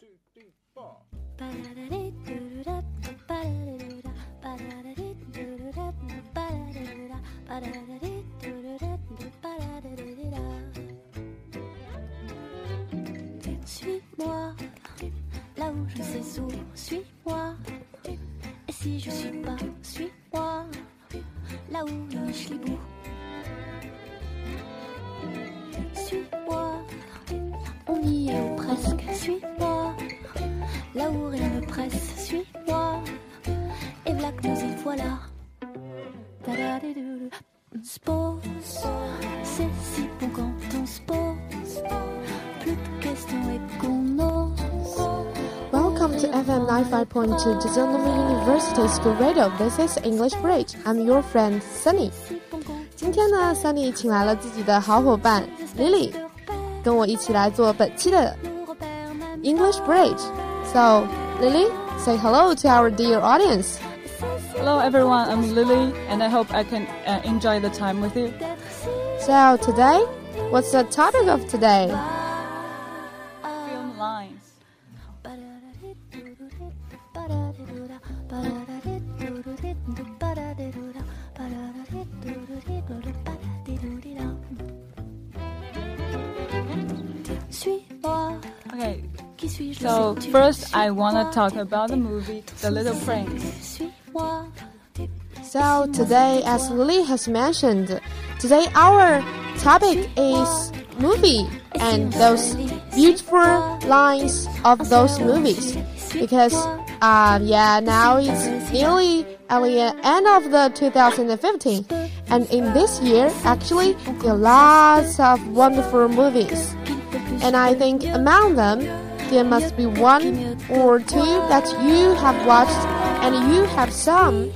two, three, four. Welcome to FM 95.2 Zhejiang University School Radio. This is English Bridge. I'm your friend Sunny. 今天呢，Sunny 请来了自己的好伙伴 Lily，跟我一起来做本期的 English Bridge. So, Lily, say hello to our dear audience. Hello everyone, I'm Lily and I hope I can uh, enjoy the time with you. So today, what's the topic of today? Okay, so first I want to talk about the movie The Little Prince. So today, as Lily has mentioned, today our topic is movie and those beautiful lines of those movies. Because, uh, yeah, now it's nearly at the end of the 2015, and in this year, actually, there are lots of wonderful movies. And I think among them, there must be one or two that you have watched and you have some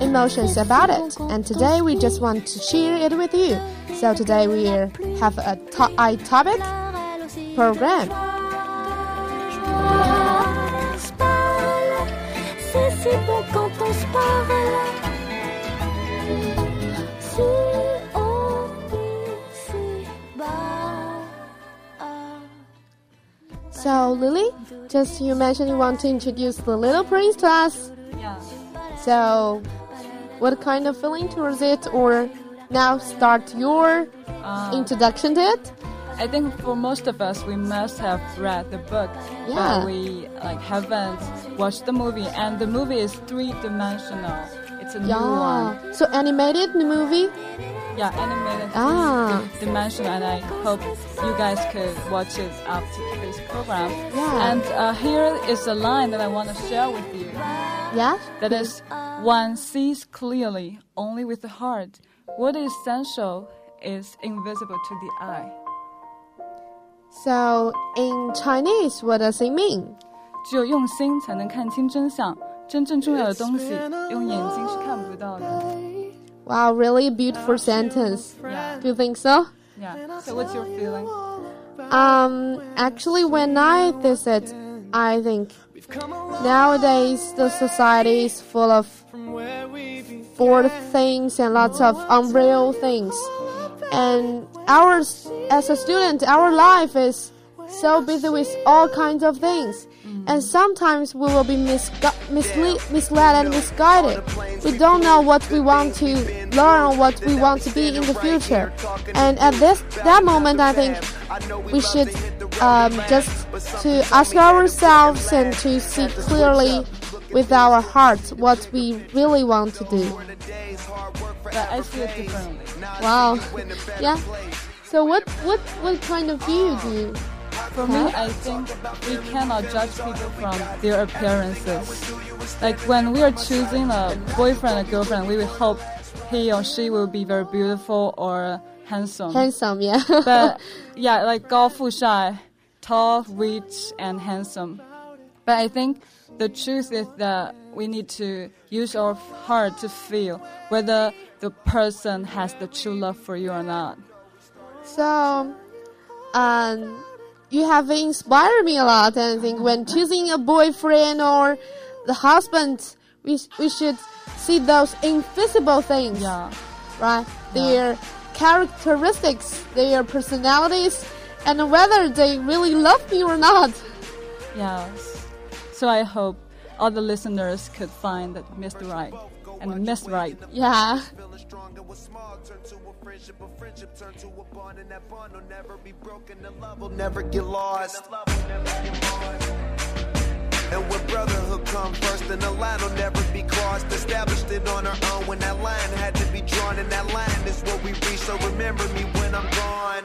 emotions about it. And today we just want to share it with you. So today we have a, to- topic program. Just you mentioned you want to introduce the Little Prince to us. Yeah. So what kind of feeling towards it or now start your Uh, introduction to it? I think for most of us, we must have read the book, Yeah. but we like haven't watched the movie. And the movie is three dimensional. It's a new one. Yeah. So animated movie? Yeah, animated Ah. dimensional, and I hope you guys could watch it after program. Yeah. And uh, here is a line that I want to share with you. Yeah? That is, one sees clearly only with the heart. What is essential is invisible to the eye. So in Chinese, what does it mean? 只有用心才能看清真相，真正重要的东西用眼睛是看不到的。 Wow, really beautiful sentence. Yeah, Do you think so? yeah. So what's your feeling? Um, actually, when I visit, I think nowadays the society is full of bored things and lots of unreal things. And ours, as a student, our life is so busy with all kinds of things. And sometimes we will be misgu- misle- misled and misguided. We don't know what we want to learn or what we want to be in the future. And at this that moment, I think we should um, just to ask ourselves and to see clearly with our hearts what we really want to do. But I see it differently. Wow. Yeah. So what what what kind of view do you? For me, I think we cannot judge people from their appearances. Like when we are choosing a boyfriend or girlfriend, we will hope he or she will be very beautiful or handsome. Handsome, yeah. but yeah, like Gao Fu Shai, tall, rich, and handsome. But I think the truth is that we need to use our heart to feel whether the person has the true love for you or not. So, um, you have inspired me a lot, and I think when choosing a boyfriend or the husband, we we should see those invisible things, Yeah, right? Their characteristics, their personalities, and whether they really love me or not. Yes. So I hope all the listeners could find that Mr. Right and Miss Right. Yeah. Feeling stronger was small, turn to a friendship, a friendship turn to a bond, and that bond will never be broken. The love will never get lost. And when brotherhood come first, then the line will never be crossed. Established it on our own when that line had to be drawn, and that line is what we reach. So remember me when I'm gone.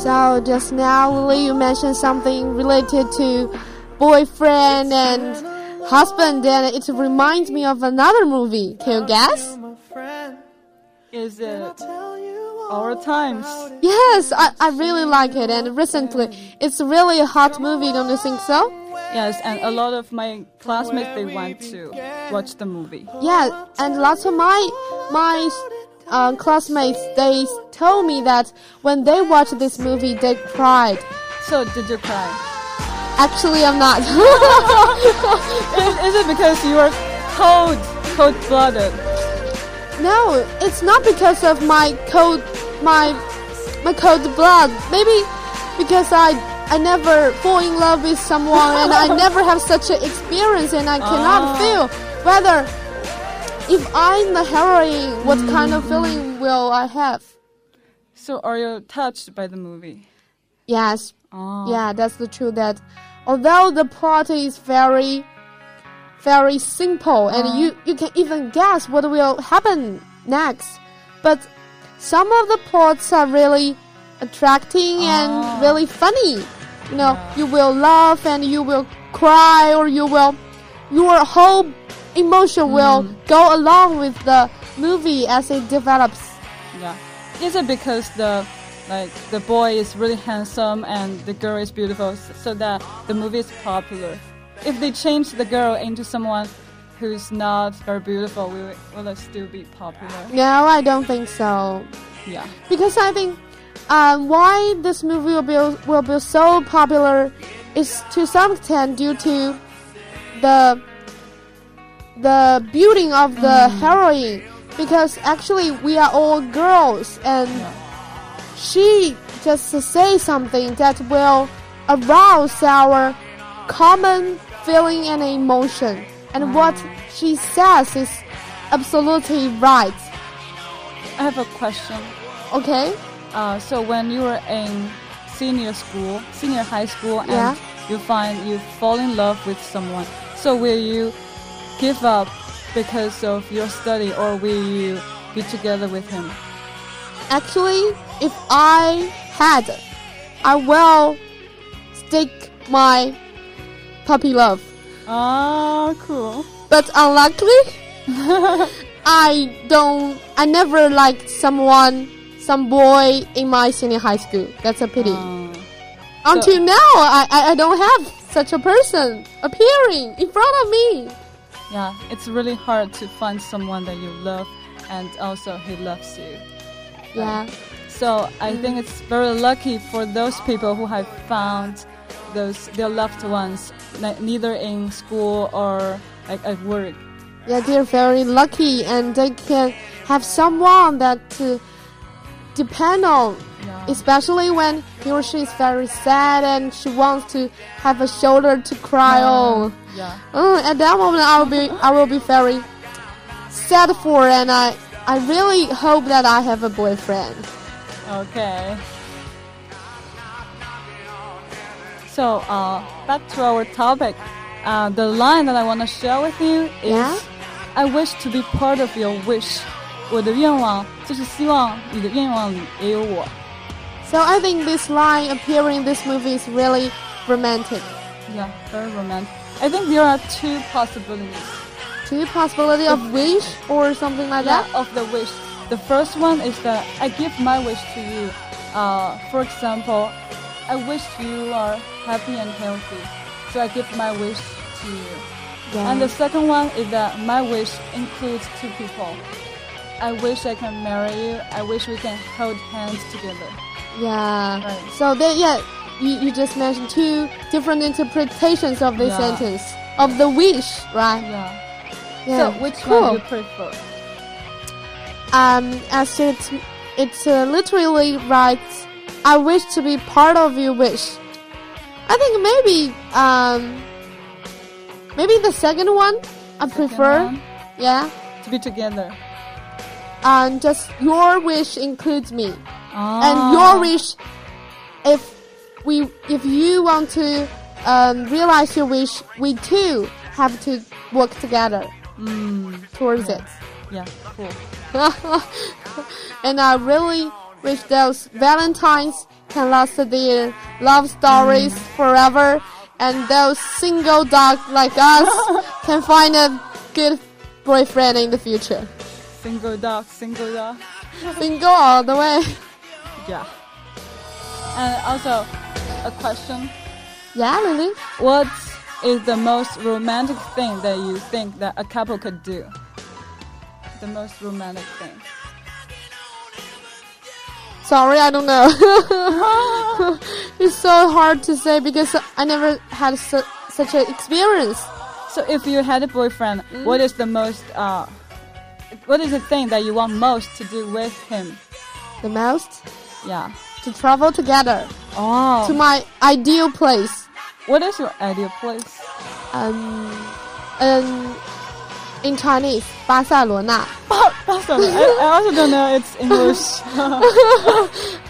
So just now, Lily, you mentioned something related to boyfriend and husband, and it reminds me of another movie. Can you guess? Is it Tell you Our Times? Yes, I, I really like it, and recently it's really a hot movie. Don't you think so? Yes, and a lot of my classmates they went to watch the movie. Yeah, and lots of my my uh, classmates they told me that when they watched this movie, they cried. So did you cry? Actually, I'm not. Is, is it because you are cold, cold-blooded? no, it's not because of my cold my my cold blood. Maybe because I I never fall in love with someone and I never have such an experience and I cannot Ah. feel whether if I'm the heroine, what kind of feeling will I have? So are you touched by the movie? Yes, Oh. Yeah, that's the truth that although the plot is very very simple and Uh-huh. you, you can even guess what will happen next. But some of the plots are really attracting and Ah. really funny. You know, Yeah. you will laugh and you will cry or you will your whole emotion will Mm. go along with the movie as it develops. Yeah. Is it because the like the boy is really handsome and the girl is beautiful, so that the movie is popular? If they change the girl into someone who's not very beautiful, will it, will it still be popular? No, I don't think so. Yeah. because I think um, why this movie will be will be so popular is to some extent due to the the building of the heroine. Because actually we are all girls, and she just say something that will arouse our common feeling and emotion. And what she says is absolutely right. I have a question. Okay. Uh, so when you were in senior school, senior high school, and Yeah. you find you fall in love with someone, so will you give up because of your study, or will you be together with him? Actually, if I had, I will stick my puppy love. Ah, cool. But unluckily, I don't. I never liked someone, some boy in my senior high school. That's a pity. Uh, Until now, I, I I don't have such a person appearing in front of me. Yeah, it's really hard to find someone that you love, and also he loves you. Yeah. So I think it's very lucky for those people who have found those their loved ones, neither in school or like at work. Yeah, they're very lucky and they can have someone that to depend on, Yeah. especially when he or she is very sad and she wants to have a shoulder to cry on. Yeah. Uh, at that moment, I will be I will be very sad for, and I I really hope that I have a boyfriend. Okay. So, uh, back to our topic. Uh, the line that I want to share with you is, Yeah? "I wish to be part of your wish." 我的愿望就是希望你的愿望里也有我。 So I think this line appearing in this movie is really romantic. Yeah, very romantic. I think there are two possibilities. Two possibility of wish or something like Yeah, that. of the wish. The first one is that I give my wish to you. Uh, for example, I wish you are happy and healthy. so I give my wish to you. Yeah. And the second one is that my wish includes two people. I wish I can marry you. I wish we can hold hands together. Yeah. Right. So then, yeah, you, you just mentioned two different interpretations of this Yeah. sentence of the wish, right? Yeah. Yeah. So which cool. one you prefer? um, as it it's uh, literally writes, "I wish to be part of your wish." I think maybe um, maybe the second one I prefer. One, Yeah, to be together. and just your wish includes me, Ah. and your wish, if we if you want to um, realize your wish, we too have to work together Mm, towards it. yeah, cool. and I really wish those Valentines can last their love stories forever, and those single dogs like us can find a good boyfriend in the future. Single dog, single dog. Single all the way. Yeah. And also, a question. Yeah, Lily. What is the most romantic thing that you think that a couple could do? The most romantic thing. Sorry, I don't know. it's so hard to say because I never had su- such an experience. So if you had a boyfriend, Mm. what is the most uh what is the thing that you want most to do with him? The most yeah. To travel together. Oh. To my ideal place. What is your ideal place? Um, um, in Chinese, Barcelona. Barcelona. I, I also don't know its English.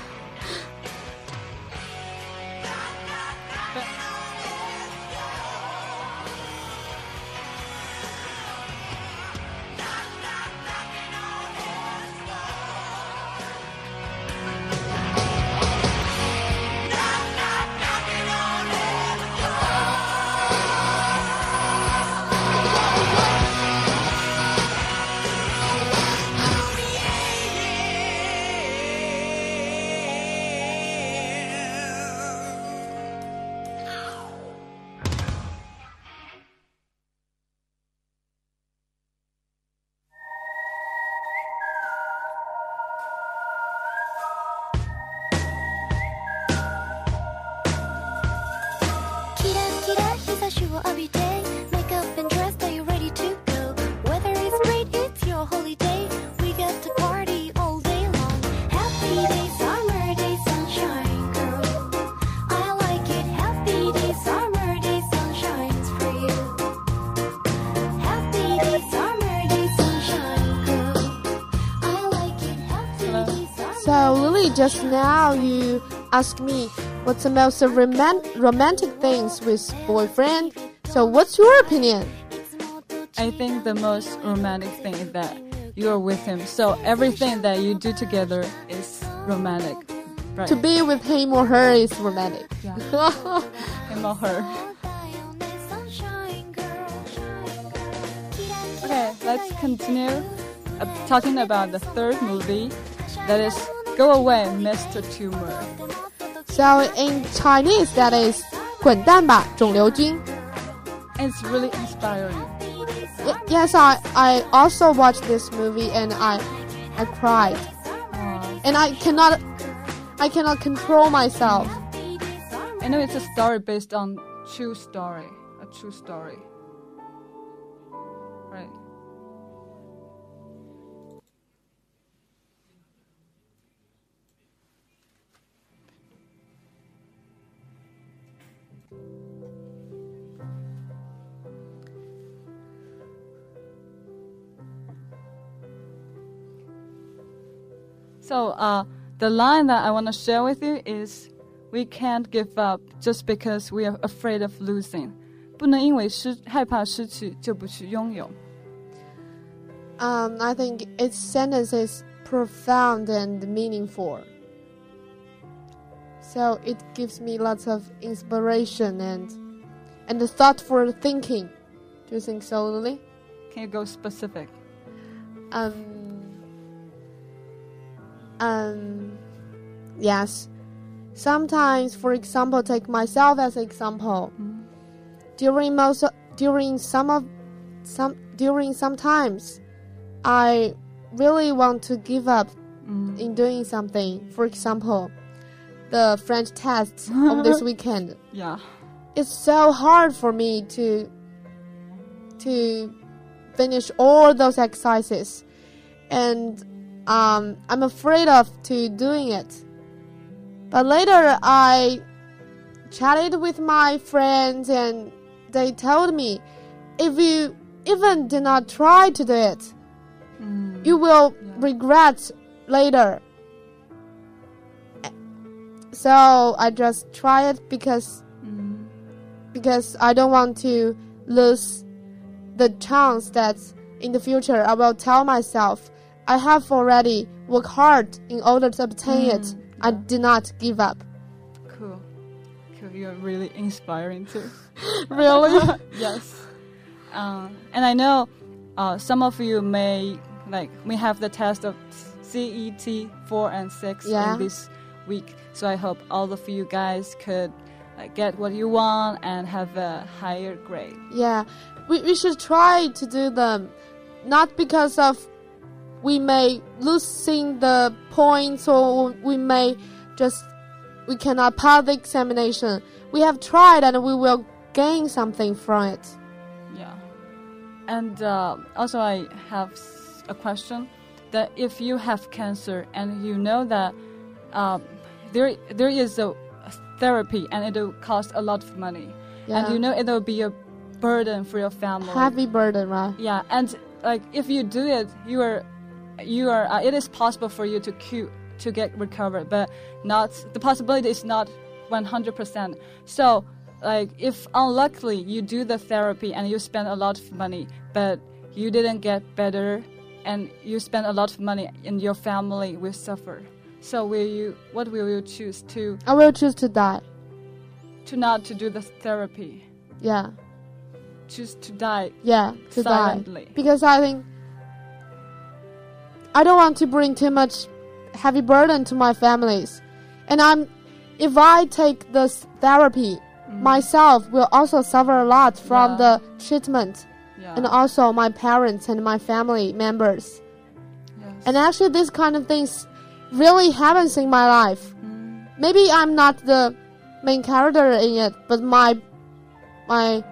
just now you asked me what's the most roman- romantic things with boyfriend. So, what's your opinion? I think the most romantic thing is that you are with him. So everything that you do together is romantic. Right. To be with him or her is romantic. Yeah. him or her. Okay, let's continue uh, talking about the third movie. That is Go Away, Mr. Tumor. so, in Chinese, that is 滚蛋吧，肿瘤君. It's really inspiring. Y- yes, I, I also watched this movie and I, I cried. Uh, And I cannot, I cannot control myself. I know it's a story based on true story, a true story. Right. So, uh, the line that I want to share with you is we can't give up just because we are afraid of losing. 不能因为失害怕失去就不去拥有。 Um, I think its sentence is profound and meaningful. So it gives me lots of inspiration and and thoughtful thinking. Do you think so, Lily? Can you go specific? Um, um, yes. Sometimes, for example, take myself as example. during most during some of some during some times I really want to give up Mm. in doing something. For example, the French tests of this weekend. Yeah. It's so hard for me to to finish all those exercises, and um, I'm afraid of to doing it. But later, I chatted with my friends, and they told me, if you even do not try to do it, Mm. you will Yeah. regret later. So I just try it because Mm. because I don't want to lose the chance that in the future I will tell myself I have already worked hard in order to obtain it. Mm, I did not give up. Cool. Cool. You're really inspiring too. Really? yes. Um, and I know uh, some of you may like we have the test of CET four and six Yeah. in this week. So I hope all of you guys could like, get what you want and have a higher grade. yeah. We, we should try to do them. Not because of we may losing the points or we may just we cannot pass the examination. We have tried and we will gain something from it. Yeah. And uh, also, I have a question that if you have cancer and you know that um, there there is a therapy and it will cost a lot of money, Yeah. and you know it will be a burden for your family. Heavy burden, right? Yeah, and like if you do it, you are you are uh, it is possible for you to to get recovered, but not the possibility is not 100%. So like if unluckily you do the therapy and you spend a lot of money, but you didn't get better and you spend a lot of money and your family will suffer. So will you what will you choose to I will choose to die. to not to do the therapy? Yeah. Choose to die Yeah, to silently. die. Because I think I don't want to bring too much heavy burden to my families. And I'm if I take this therapy, myself will also suffer a lot from Yeah. the treatment Yeah. and also my parents and my family members. yes. And actually this kind of things really happens in my life. Mm. Maybe I'm not the main character in it, but my my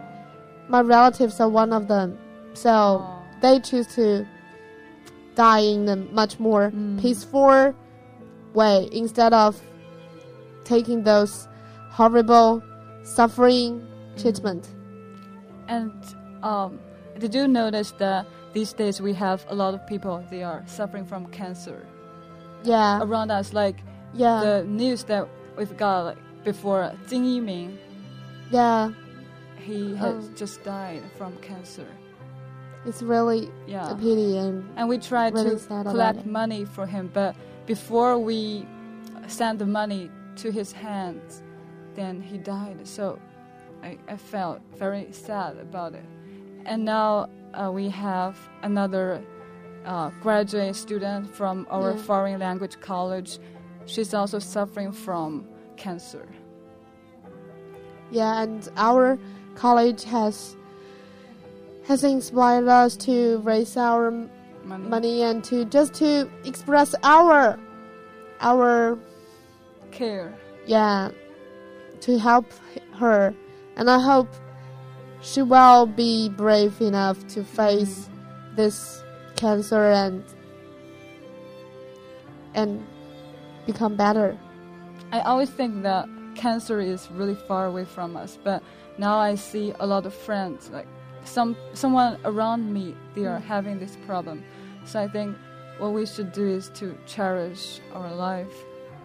my relatives are one of them. So they choose to die in a much more Mm. peaceful way instead of taking those horrible suffering treatment. And um, did you notice that these days we have a lot of people they are suffering from cancer Yeah, around us? Like yeah, the news that we've got like, before, Jing Yiming, yeah. he has Oh. just died from cancer. It's really Yeah. a pity and And we tried Really to collect money for him, but before we sent the money to his hands, then he died. So I, I felt very sad about it. And now uh, we have another uh, graduate student from our Yeah. foreign language college. She's also suffering from cancer. Yeah, and our college has has inspired us to raise our Money. money and to just to express our our Care. yeah to help her, and I hope she will be brave enough to mm-hmm. face this cancer and and become better. I always think that cancer is really far away from us, but now I see a lot of friends, like some someone around me, they are having this problem. So I think what we should do is to cherish our life.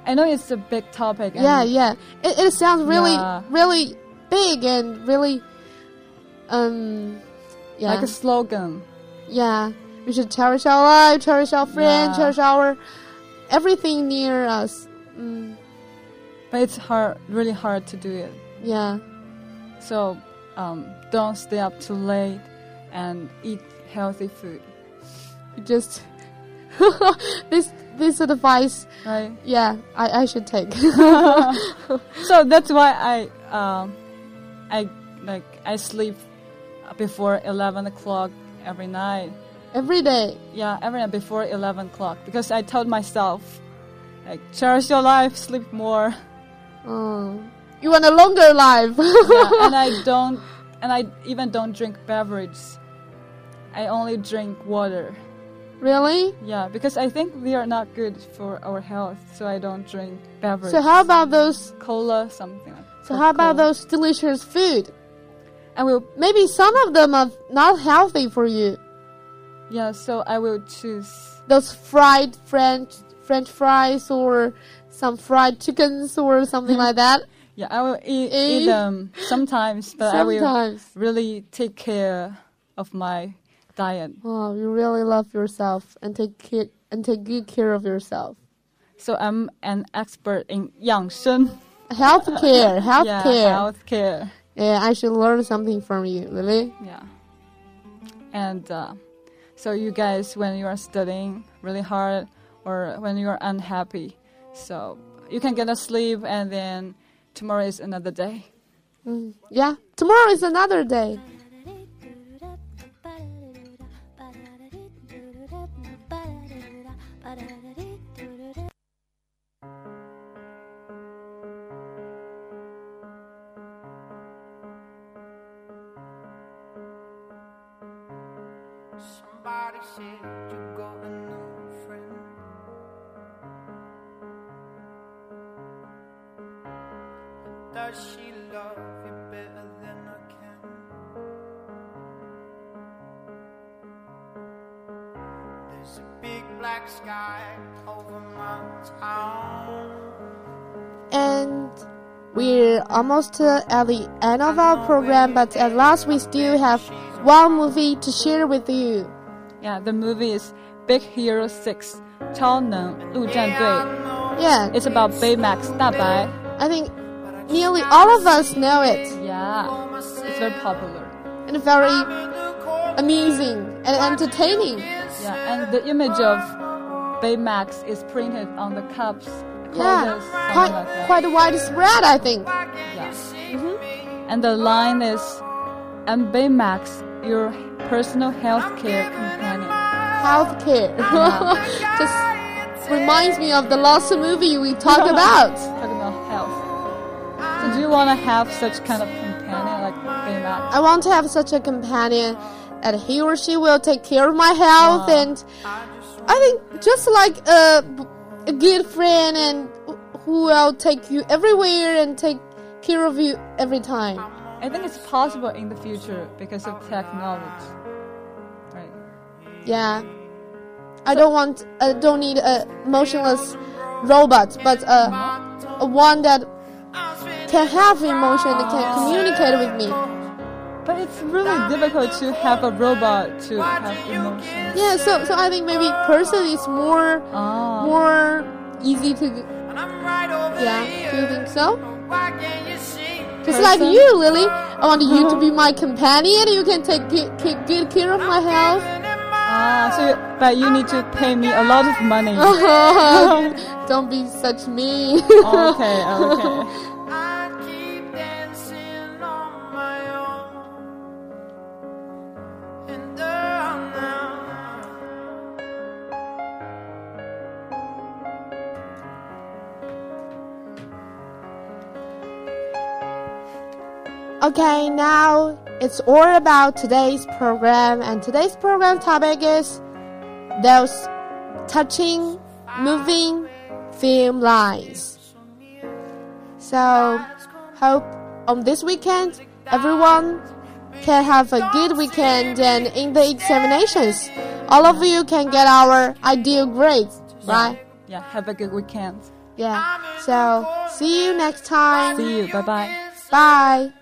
I know it's a big topic. And Yeah, yeah. It, it sounds really, Yeah. really big and really, um, yeah, Like a slogan. yeah. We should cherish our life, cherish our friends, Yeah. cherish our everything near us. Mm, But it's hard, really hard to do it. yeah, So um, don't stay up too late and eat healthy food, just this this advice. right? Yeah, I I should take. so that's why I um, I like I sleep before 11 o'clock every night. Every day. Yeah, every night before 11 o'clock because I told myself, like, cherish your life, sleep more. Oh. You want a longer life. yeah, and I don't, and I even don't drink beverages. I only drink water. really? Yeah, because I think they are not good for our health, so I don't drink beverages. So how about those? cola, something like. That? So how about Coca-Cola. those delicious food? I will, Maybe some of them are not healthy for you. yeah. So I will choose. Those fried French French fries or some fried chickens or something like that. Yeah, I will eat, eat them sometimes, but I will really take care of my diet. Oh, you really love yourself and take care and take good care of yourself. So I'm an expert in 养生. Health care, health yeah, care. health care. Yeah, I should learn something from you, Lily. Yeah. And uh, so you guys, when you are studying really hard or when you are unhappy, so you can get a sleep and then tomorrow is another day. Mm, yeah, tomorrow is another day. Somebody said you got a Does she love you better than I can? There's a big black sky over my town. And we're almost uh, at the end of our program, but at last we still have one movie to share with you. Yeah, the movie is Big Hero 6, 超能陆战队. Yeah, It's about Baymax 大白. I think nearly all of us know it Yeah, it's very popular. and very amazing and entertaining. Yeah, and the image of Baymax is printed on the cups. Yeah, quite like quite widespread, I think. Yeah. Mhm. And the line is, "I'm Baymax, your personal healthcare companion." Healthcare just reminds me of the last movie we talked about. Talking about health. So do you want to have such kind of companion like Baymax? I want to have such a companion that he or she will take care of my health Wow. and I think just like a, a good friend and who will take you everywhere and take care of you every time. I think it's possible in the future because of technology. Right. Yeah. I don't want I don't need a motionless robot, but a, a one that can have emotion and can communicate with me. But it's really difficult to have a robot to have emotion. Yeah, so so I think maybe person is more Ah. more easy to And I'm right over yeah. Do you think so? Why can't you see? Just like you, Lily. I want you to be my companion. You can take good, good, good care of my health. Ah, so you, but you need to pay me a lot of money. Don't be such me. okay, okay. Okay, now it's all about today's program, and today's program topic is those touching, moving film lines. So, hope on this weekend everyone can have a good weekend, and in the examinations, all of you can get our ideal grades, right? Yeah, have a good weekend. Yeah. So, see you next time. See you. Bye bye. Bye.